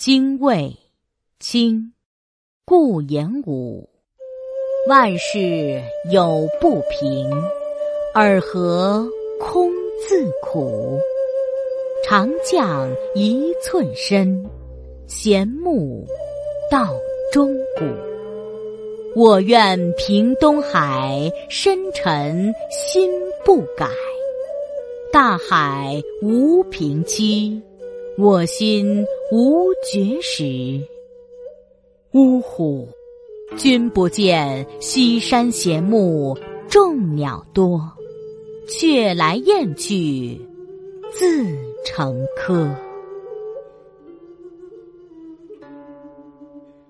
精卫，清，顾炎武。万事有不平，尔何空自苦？长将一寸身，闲木到中古。我愿平东海，深沉心不改。大海无平期，我心无绝时。呜呼！君不见西山闲木，众鸟多，却来燕去，自成窠。